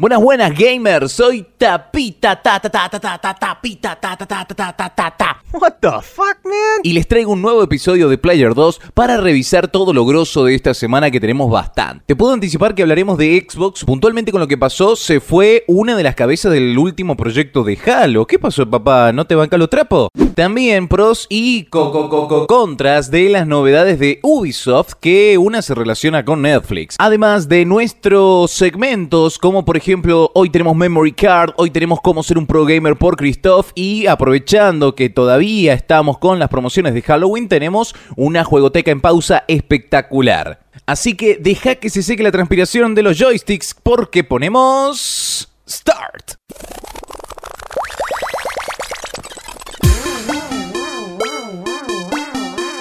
Buenas, buenas gamers, soy Tapita ta ta ta ta ta ta Tapita ta ta ta ta ta ta ta. What the fuck, man? Y les traigo un nuevo episodio de Player 2 para revisar todo lo grosso de esta semana que tenemos bastante. Te puedo anticipar que hablaremos de Xbox, puntualmente con lo que pasó, se fue una de las cabezas del último proyecto de Halo. ¿Qué pasó, papá? ¿No te banca los trapos? También pros y co co co contras de las novedades de Ubisoft, que una se relaciona con Netflix. Además de nuestros segmentos, como por ejemplo, hoy tenemos Memory Card, hoy tenemos cómo ser un pro gamer por Christoph y aprovechando que todavía estamos con las promociones de Halloween, tenemos una juegoteca en pausa espectacular. Así que deja que se seque la transpiración de los joysticks porque ponemos... Start.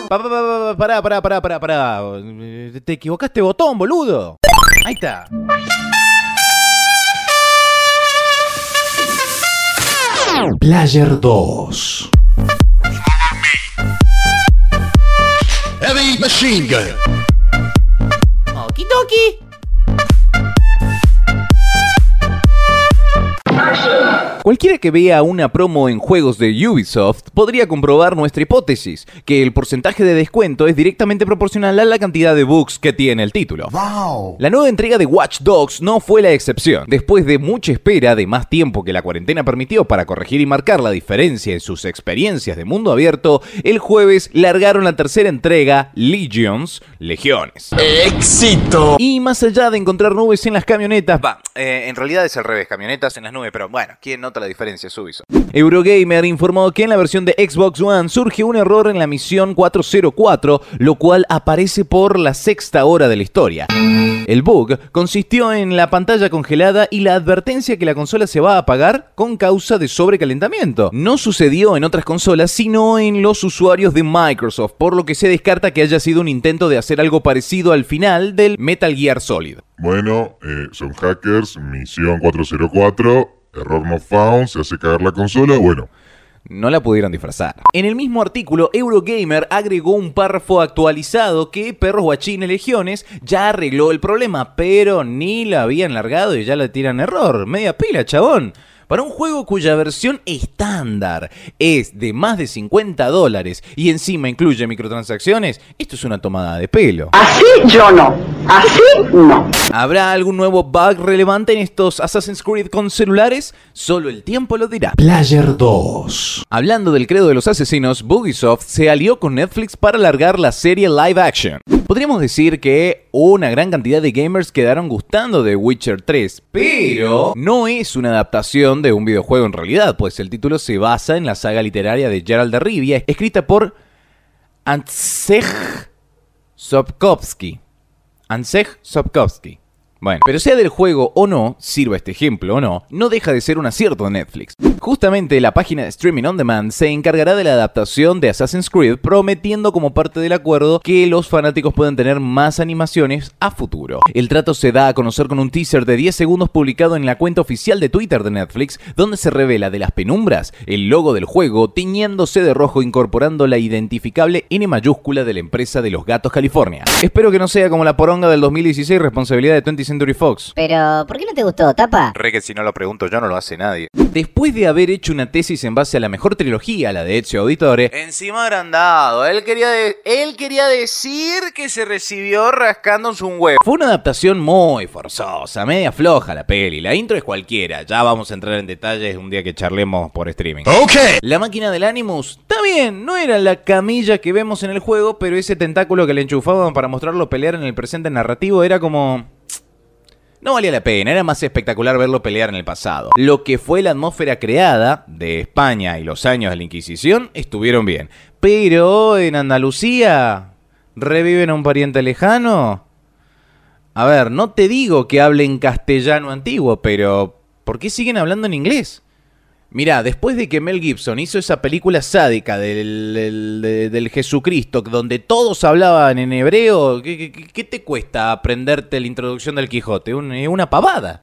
Pa, pa, pa, pa, Pará, pará, pará, pará, pará. Te equivocaste botón, boludo. Ahí está. Player 2. Heavy machine gun. Okidoki. Cualquiera que vea una promo en juegos de Ubisoft podría comprobar nuestra hipótesis, que el porcentaje de descuento es directamente proporcional a la cantidad de bugs que tiene el título. La nueva entrega de Watch Dogs no fue la excepción. Después de mucha espera de más tiempo que la cuarentena permitió para corregir y marcar la diferencia en sus experiencias de mundo abierto, el jueves largaron la tercera entrega, Legions, Legiones. Éxito. Y más allá de encontrar nubes en las camionetas, va, eh, en realidad es al revés, camionetas en las nubes, pero bueno, ¿quién la diferencia? Es Ubisoft. Eurogamer informó que en la versión de Xbox One surge un error en la misión 404, lo cual aparece por la sexta hora de la historia. El bug consistió en la pantalla congelada y la advertencia que la consola se va a apagar con causa de sobrecalentamiento. No sucedió en otras consolas, sino en los usuarios de Microsoft, por lo que se descarta que haya sido un intento de hacer algo parecido al final del Metal Gear Solid. Bueno, eh, son hackers, misión 404, error no found, se hace cagar la consola, bueno. no la pudieron disfrazar. En el mismo artículo, Eurogamer agregó un párrafo actualizado que Perros Guachines Legiones ya arregló el problema, pero ni la habían largado y ya la tiran error. Media pila, chabón. Para un juego cuya versión estándar es de más de 50 dólares y encima incluye microtransacciones, esto es una tomada de pelo. Así yo no. Así no. ¿Habrá algún nuevo bug relevante en estos Assassin's Creed con celulares? Solo el tiempo lo dirá. Player 2. Hablando del credo de los asesinos, Bugisoft se alió con Netflix para alargar la serie live action. Podríamos decir que una gran cantidad de gamers quedaron gustando de Witcher 3, pero no es una adaptación de un videojuego en realidad, pues el título se basa en la saga literaria de Gerald de Rivia, escrita por Andrzej Sapkowski. Andrzej Sapkowski. Bueno, pero sea del juego o no, sirva este ejemplo o no, no deja de ser un acierto de Netflix. Justamente la página de Streaming On Demand se encargará de la adaptación de Assassin's Creed, prometiendo como parte del acuerdo que los fanáticos puedan tener más animaciones a futuro. El trato se da a conocer con un teaser de 10 segundos publicado en la cuenta oficial de Twitter de Netflix, donde se revela de las penumbras el logo del juego tiñéndose de rojo incorporando la identificable N mayúscula de la empresa de los gatos California. Espero que no sea como la poronga del 2016 responsabilidad de 20th Century Fox. Pero, ¿por qué no te gustó, Tapa? Re que si no lo pregunto yo no lo hace nadie. Después de haber hecho una tesis en base a la mejor trilogía, la de Ezio Auditore, encima agrandado, él quería, de- él quería decir que se recibió rascándose un huevo. Fue una adaptación muy forzosa, media floja la peli, la intro es cualquiera, ya vamos a entrar en detalles un día que charlemos por streaming. Okay. La máquina del Animus, está bien, no era la camilla que vemos en el juego, pero ese tentáculo que le enchufaban para mostrarlo pelear en el presente narrativo era como... No valía la pena, era más espectacular verlo pelear en el pasado. Lo que fue la atmósfera creada de España y los años de la Inquisición estuvieron bien. Pero en Andalucía, ¿reviven a un pariente lejano? A ver, no te digo que hablen castellano antiguo, pero ¿por qué siguen hablando en inglés? Mirá, después de que Mel Gibson hizo esa película sádica del, del- de- del Jesucristo, donde todos hablaban en hebreo, ¿qué, qué- qué te cuesta aprenderte la introducción del Quijote? Un- eh, una pavada.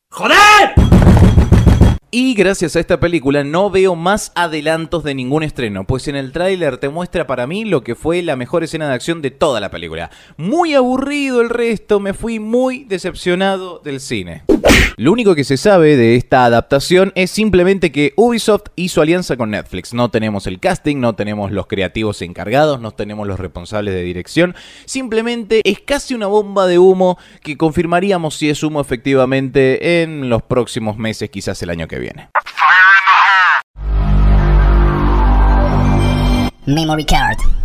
Y gracias a esta película no veo más adelantos de ningún estreno, pues en el tráiler te muestra para mí lo que fue la mejor escena de acción de toda la película. Muy aburrido el resto, me fui muy decepcionado del cine. Lo único que se sabe de esta adaptación es simplemente que Ubisoft hizo alianza con Netflix. No tenemos el casting, no tenemos los creativos encargados, no tenemos los responsables de dirección. Simplemente es casi una bomba de humo que confirmaríamos si es humo efectivamente en los próximos meses, quizás el año que viene. Memory card.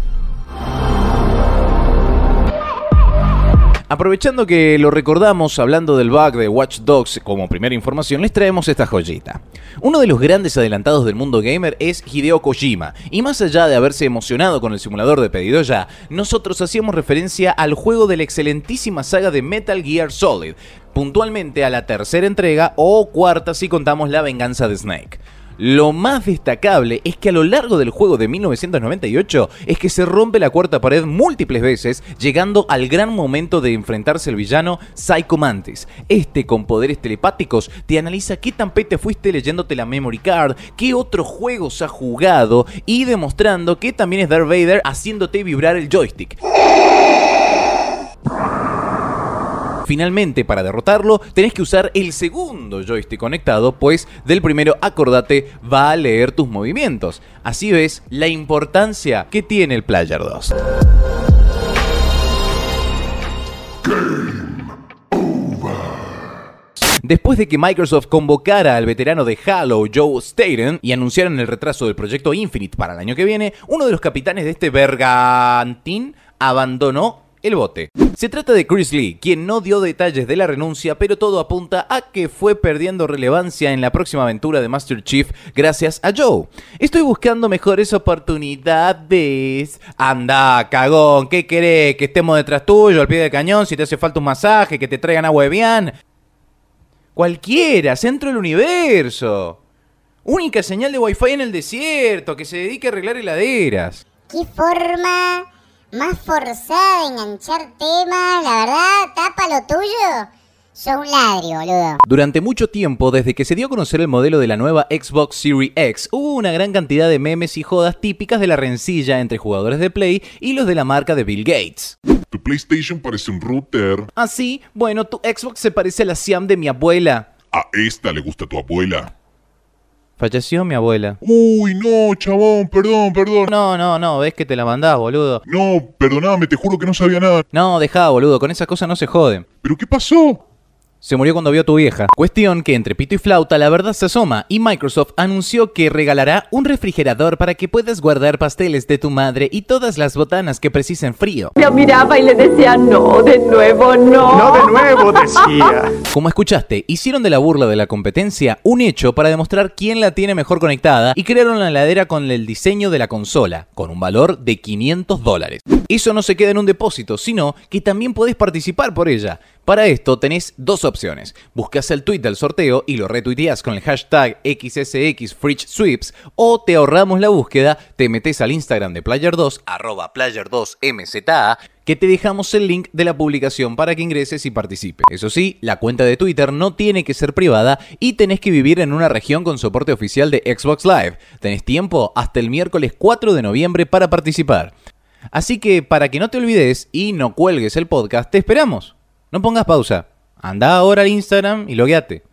Aprovechando que lo recordamos hablando del bug de Watch Dogs como primera información, les traemos esta joyita. Uno de los grandes adelantados del mundo gamer es Hideo Kojima, y más allá de haberse emocionado con el simulador de pedido ya, nosotros hacíamos referencia al juego de la excelentísima saga de Metal Gear Solid, puntualmente a la tercera entrega o cuarta si contamos la venganza de Snake. Lo más destacable es que a lo largo del juego de 1998 es que se rompe la cuarta pared múltiples veces, llegando al gran momento de enfrentarse al villano Psycho Mantis. Este con poderes telepáticos te analiza qué tan pete fuiste leyéndote la memory card, qué otros juegos ha jugado y demostrando que también es Darth Vader haciéndote vibrar el joystick. Finalmente, para derrotarlo, tenés que usar el segundo joystick conectado, pues del primero, acordate, va a leer tus movimientos. Así ves la importancia que tiene el Player 2. Después de que Microsoft convocara al veterano de Halo, Joe Staten, y anunciaran el retraso del proyecto Infinite para el año que viene, uno de los capitanes de este bergantín abandonó el bote. Se trata de Chris Lee, quien no dio detalles de la renuncia, pero todo apunta a que fue perdiendo relevancia en la próxima aventura de Master Chief gracias a Joe. Estoy buscando mejores oportunidades. Anda, cagón, ¿qué querés? Que estemos detrás tuyo, al pie del cañón, si te hace falta un masaje, que te traigan agua de bien. Cualquiera, centro del universo. Única señal de wifi en el desierto, que se dedique a arreglar heladeras. ¿Qué forma más forzada de enganchar temas? La verdad, tapa lo tuyo. Sos un ladrio, boludo. Durante mucho tiempo, desde que se dio a conocer el modelo de la nueva Xbox Series X, hubo una gran cantidad de memes y jodas típicas de la rencilla entre jugadores de Play y los de la marca de Bill Gates. Tu PlayStation parece un router. Así, bueno, tu Xbox se parece a la Siam de mi abuela. A esta le gusta tu abuela. Falleció mi abuela. Uy, no, chabón, perdón, perdón. No, no, no, ves que te la mandás, boludo. No, perdoname, te juro que no sabía nada. No, dejá, boludo, con esas cosas no se joden. ¿Pero qué pasó? Se murió cuando vio a tu vieja. Cuestión que entre pito y flauta la verdad se asoma y Microsoft anunció que regalará un refrigerador para que puedas guardar pasteles de tu madre y todas las botanas que precisen frío. Yo miraba y le decía, no, de nuevo, no. No de nuevo, decía. Como escuchaste, hicieron de la burla de la competencia un hecho para demostrar quién la tiene mejor conectada y crearon la heladera con el diseño de la consola, con un valor de 500 dólares. Eso no se queda en un depósito, sino que también podés participar por ella. Para esto tenés dos opciones. Buscas el tweet del sorteo y lo retuiteas con el hashtag XSXFridgeSweeps o te ahorramos la búsqueda, te metes al Instagram de Player2, arroba Player2MZA, que te dejamos el link de la publicación para que ingreses y participes. Eso sí, la cuenta de Twitter no tiene que ser privada y tenés que vivir en una región con soporte oficial de Xbox Live. Tenés tiempo hasta el miércoles 4 de noviembre para participar. Así que para que no te olvides y no cuelgues el podcast, te esperamos. No pongas pausa. Anda ahora al Instagram y logueate.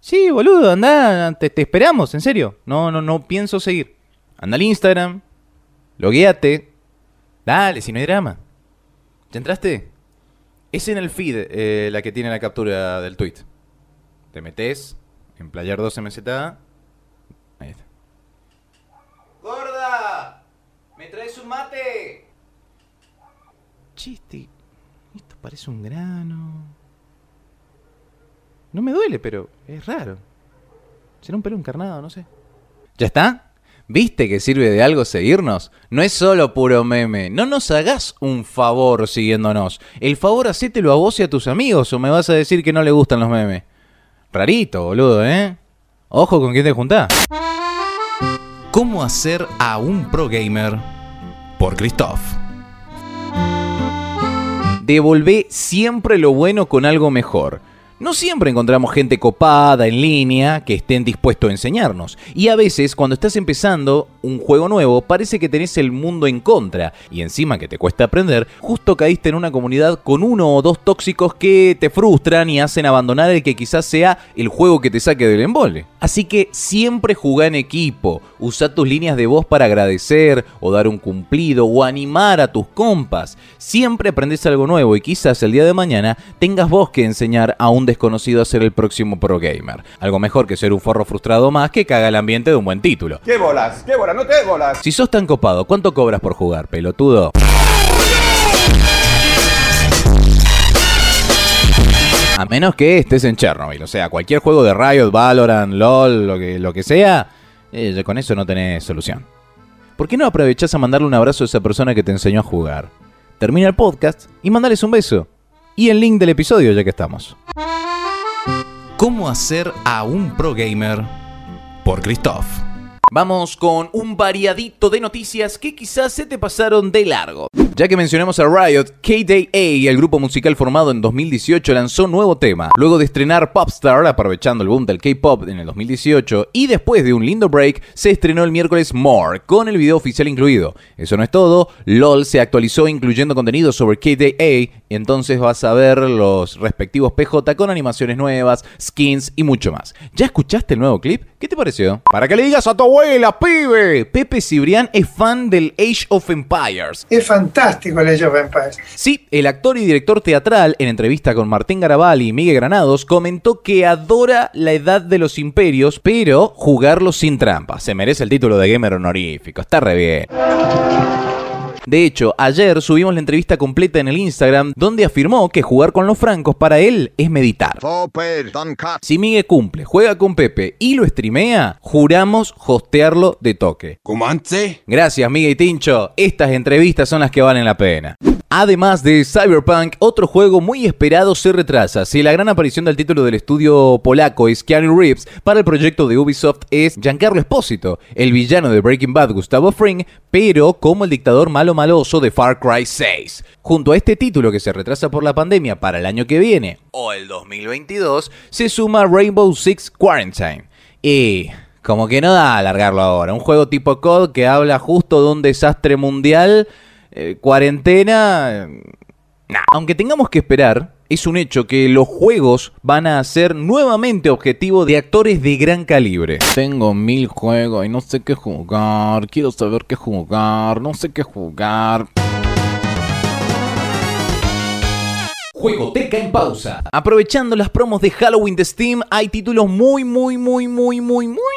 Sí, boludo, anda, te, te esperamos, en serio. No, no, no pienso seguir. Anda al Instagram, logueate. Dale, si no hay drama. ¿Ya entraste? Es en el feed eh, la que tiene la captura del tweet. Te metes en Player 2 MZA. Ahí está. ¡Gorda! ¿Me traes un mate? Chiste. Parece un grano. No me duele, pero es raro. Será un pelo encarnado, no sé. ¿Ya está? ¿Viste que sirve de algo seguirnos? No es solo puro meme. No nos hagas un favor siguiéndonos. El favor hacételo a vos y a tus amigos o me vas a decir que no le gustan los memes. Rarito, boludo, ¿eh? Ojo con quién te juntás. ¿Cómo hacer a un pro gamer? Por Christoph. Devolvé siempre lo bueno con algo mejor. No siempre encontramos gente copada en línea que estén dispuestos a enseñarnos. Y a veces, cuando estás empezando un juego nuevo, parece que tenés el mundo en contra. Y encima que te cuesta aprender, justo caíste en una comunidad con uno o dos tóxicos que te frustran y hacen abandonar el que quizás sea el juego que te saque del embole. Así que siempre jugá en equipo, usa tus líneas de voz para agradecer o dar un cumplido o animar a tus compas. Siempre aprendes algo nuevo y quizás el día de mañana tengas vos que enseñar a un desconocido a ser el próximo pro gamer. Algo mejor que ser un forro frustrado más que caga el ambiente de un buen título. ¿Qué bolas? ¿Qué bolas? No te bolas. Si sos tan copado, ¿cuánto cobras por jugar, pelotudo? A menos que estés en Chernobyl, o sea, cualquier juego de Riot, Valorant, LOL, lo que, lo que sea, eh, con eso no tenés solución. ¿Por qué no aprovechás a mandarle un abrazo a esa persona que te enseñó a jugar? Termina el podcast y mandales un beso. Y el link del episodio ya que estamos. ¿Cómo hacer a un pro gamer? Por Christoph. Vamos con un variadito de noticias que quizás se te pasaron de largo. Ya que mencionamos a Riot, KDA, el grupo musical formado en 2018, lanzó nuevo tema. Luego de estrenar Popstar, aprovechando el boom del K-pop en el 2018, y después de un lindo break, se estrenó el miércoles More, con el video oficial incluido. Eso no es todo, LOL se actualizó incluyendo contenido sobre KDA, entonces vas a ver los respectivos PJ con animaciones nuevas, skins y mucho más. ¿Ya escuchaste el nuevo clip? ¿Qué te pareció? Para que le digas a tu abuela, pibe. Pepe Cibrián es fan del Age of Empires. Es fantástico el Age of Empires. Sí, el actor y director teatral, en entrevista con Martín Garabal y Miguel Granados, comentó que adora la edad de los imperios, pero jugarlo sin trampa. Se merece el título de gamer honorífico, está re bien. De hecho, ayer subimos la entrevista completa en el Instagram donde afirmó que jugar con los francos para él es meditar. Si Miguel cumple, juega con Pepe y lo streamea, juramos hostearlo de toque. Gracias, Miguel y Tincho. Estas entrevistas son las que valen la pena. Además de Cyberpunk, otro juego muy esperado se retrasa. Si la gran aparición del título del estudio polaco es Keanu Reeves, para el proyecto de Ubisoft es Giancarlo Espósito, el villano de Breaking Bad Gustavo Fring, pero como el dictador malo maloso de Far Cry 6. Junto a este título que se retrasa por la pandemia para el año que viene, o el 2022, se suma Rainbow Six Quarantine. Y... Como que no da alargarlo ahora. Un juego tipo COD que habla justo de un desastre mundial eh, cuarentena. nah. Aunque tengamos que esperar, es un hecho que los juegos van a ser nuevamente objetivo de actores de gran calibre. Tengo mil juegos y no sé qué jugar. Quiero saber qué jugar. No sé qué jugar. Juegoteca en pausa. Aprovechando las promos de Halloween de Steam, hay títulos muy, muy, muy, muy, muy, muy,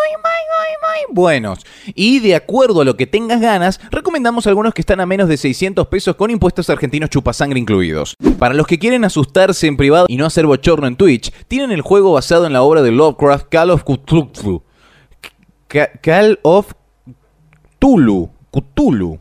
muy, muy, muy, buenos. Y de acuerdo a lo que tengas ganas, recomendamos algunos que están a menos de 600 pesos con impuestos argentinos chupasangre incluidos. Para los que quieren asustarse en privado y no hacer bochorno en Twitch, tienen el juego basado en la obra de Lovecraft Call of Cthulhu. Ca- Call of Cthulhu. Cthulhu.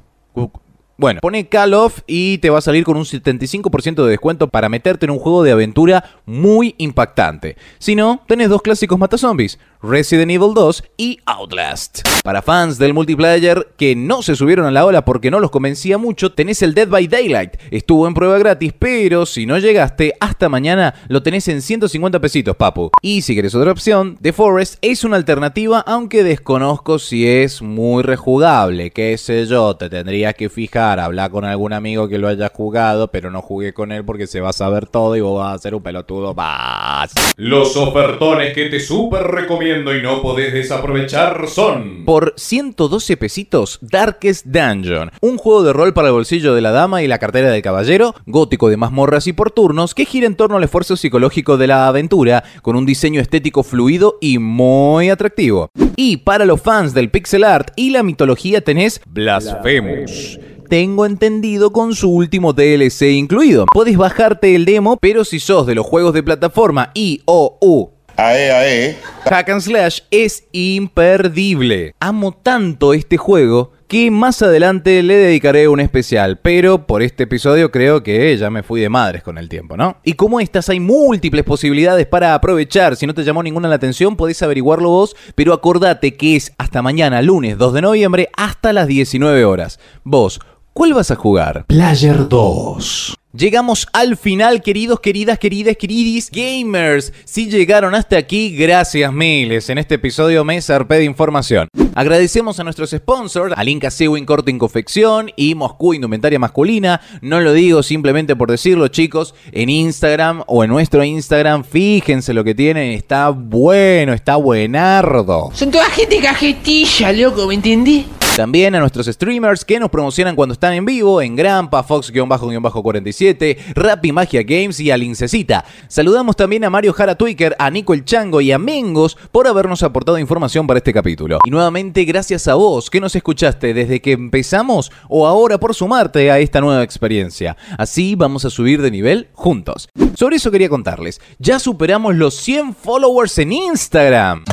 Bueno, pone Call of y te va a salir con un 75% de descuento para meterte en un juego de aventura muy impactante. Si no, tenés dos clásicos matazombies, Resident Evil 2 y Outlast. Para fans del multiplayer que no se subieron a la ola porque no los convencía mucho, tenés el Dead by Daylight. Estuvo en prueba gratis, pero si no llegaste, hasta mañana lo tenés en 150 pesitos, papu. Y si querés otra opción, The Forest es una alternativa, aunque desconozco si es muy rejugable. Qué sé yo, te tendrías que fijar, hablar con algún amigo que lo haya jugado, pero no jugué con él porque se va a saber todo y vos vas a ser un pelotudo más. Los ofertones que te súper recomiendo y no podés desaprovechar son... Por 112 pesitos, Darkest Dungeon, un juego de rol para el bolsillo de la dama y la cartera del caballero, gótico de mazmorras y por turnos, que gira en torno al esfuerzo psicológico de la aventura, con un diseño estético fluido y muy atractivo. Y para los fans del pixel art y la mitología tenés Blasphemous. Tengo entendido con su último DLC incluido. Podés bajarte el demo, pero si sos de los juegos de plataforma y o u Ae, ae. Hack and Slash es imperdible. Amo tanto este juego que más adelante le dedicaré un especial, pero por este episodio creo que ya me fui de madres con el tiempo, ¿no? Y como estas hay múltiples posibilidades para aprovechar, si no te llamó ninguna la atención podés averiguarlo vos, pero acordate que es hasta mañana, lunes 2 de noviembre, hasta las 19 horas. Vos, ¿cuál vas a jugar? Player 2. Llegamos al final, queridos, queridas, queridas, queridis gamers. Si llegaron hasta aquí, gracias miles. En este episodio me zarpé de información. Agradecemos a nuestros sponsors, a Inca Sewing Corte Confección y Moscú Indumentaria Masculina. No lo digo simplemente por decirlo, chicos. En Instagram o en nuestro Instagram, fíjense lo que tienen. Está bueno, está buenardo. Son toda gente cajetilla, loco, ¿me entendí? También a nuestros streamers que nos promocionan cuando están en vivo en Grampa, Fox-47, Rappi Magia Games y a. Saludamos también a Mario Jara Twicker, a Nico el Chango y a Mengos por habernos aportado información para este capítulo. Y nuevamente gracias a vos que nos escuchaste desde que empezamos o ahora por sumarte a esta nueva experiencia. Así vamos a subir de nivel juntos. Sobre eso quería contarles, ya superamos los 100 followers en Instagram.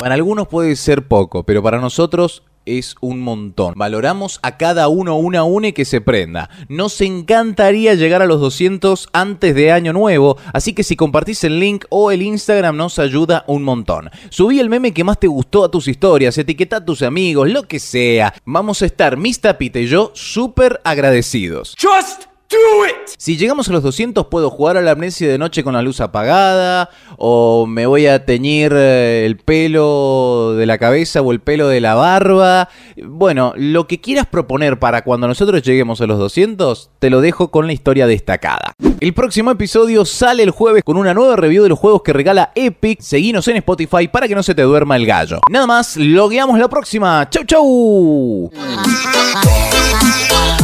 Para algunos puede ser poco, pero para nosotros es un montón. Valoramos a cada uno una une que se prenda. Nos encantaría llegar a los 200 antes de año nuevo, así que si compartís el link o el Instagram nos ayuda un montón. Subí el meme que más te gustó a tus historias, etiqueta a tus amigos, lo que sea. Vamos a estar Miss Tapita y yo súper agradecidos. Just do it. Si llegamos a los 200 puedo jugar a la amnesia de noche con la luz apagada o me voy a teñir eh, el pelo de la cabeza o el pelo de la barba. Bueno, lo que quieras proponer para cuando nosotros lleguemos a los 200 te lo dejo con la historia destacada. El próximo episodio sale el jueves con una nueva review de los juegos que regala Epic. Seguinos en Spotify para que no se te duerma el gallo. Nada más, logueamos la próxima. Chau chau.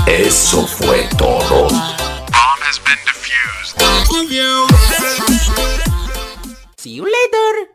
Eso fue Bomb has been defused. See you later.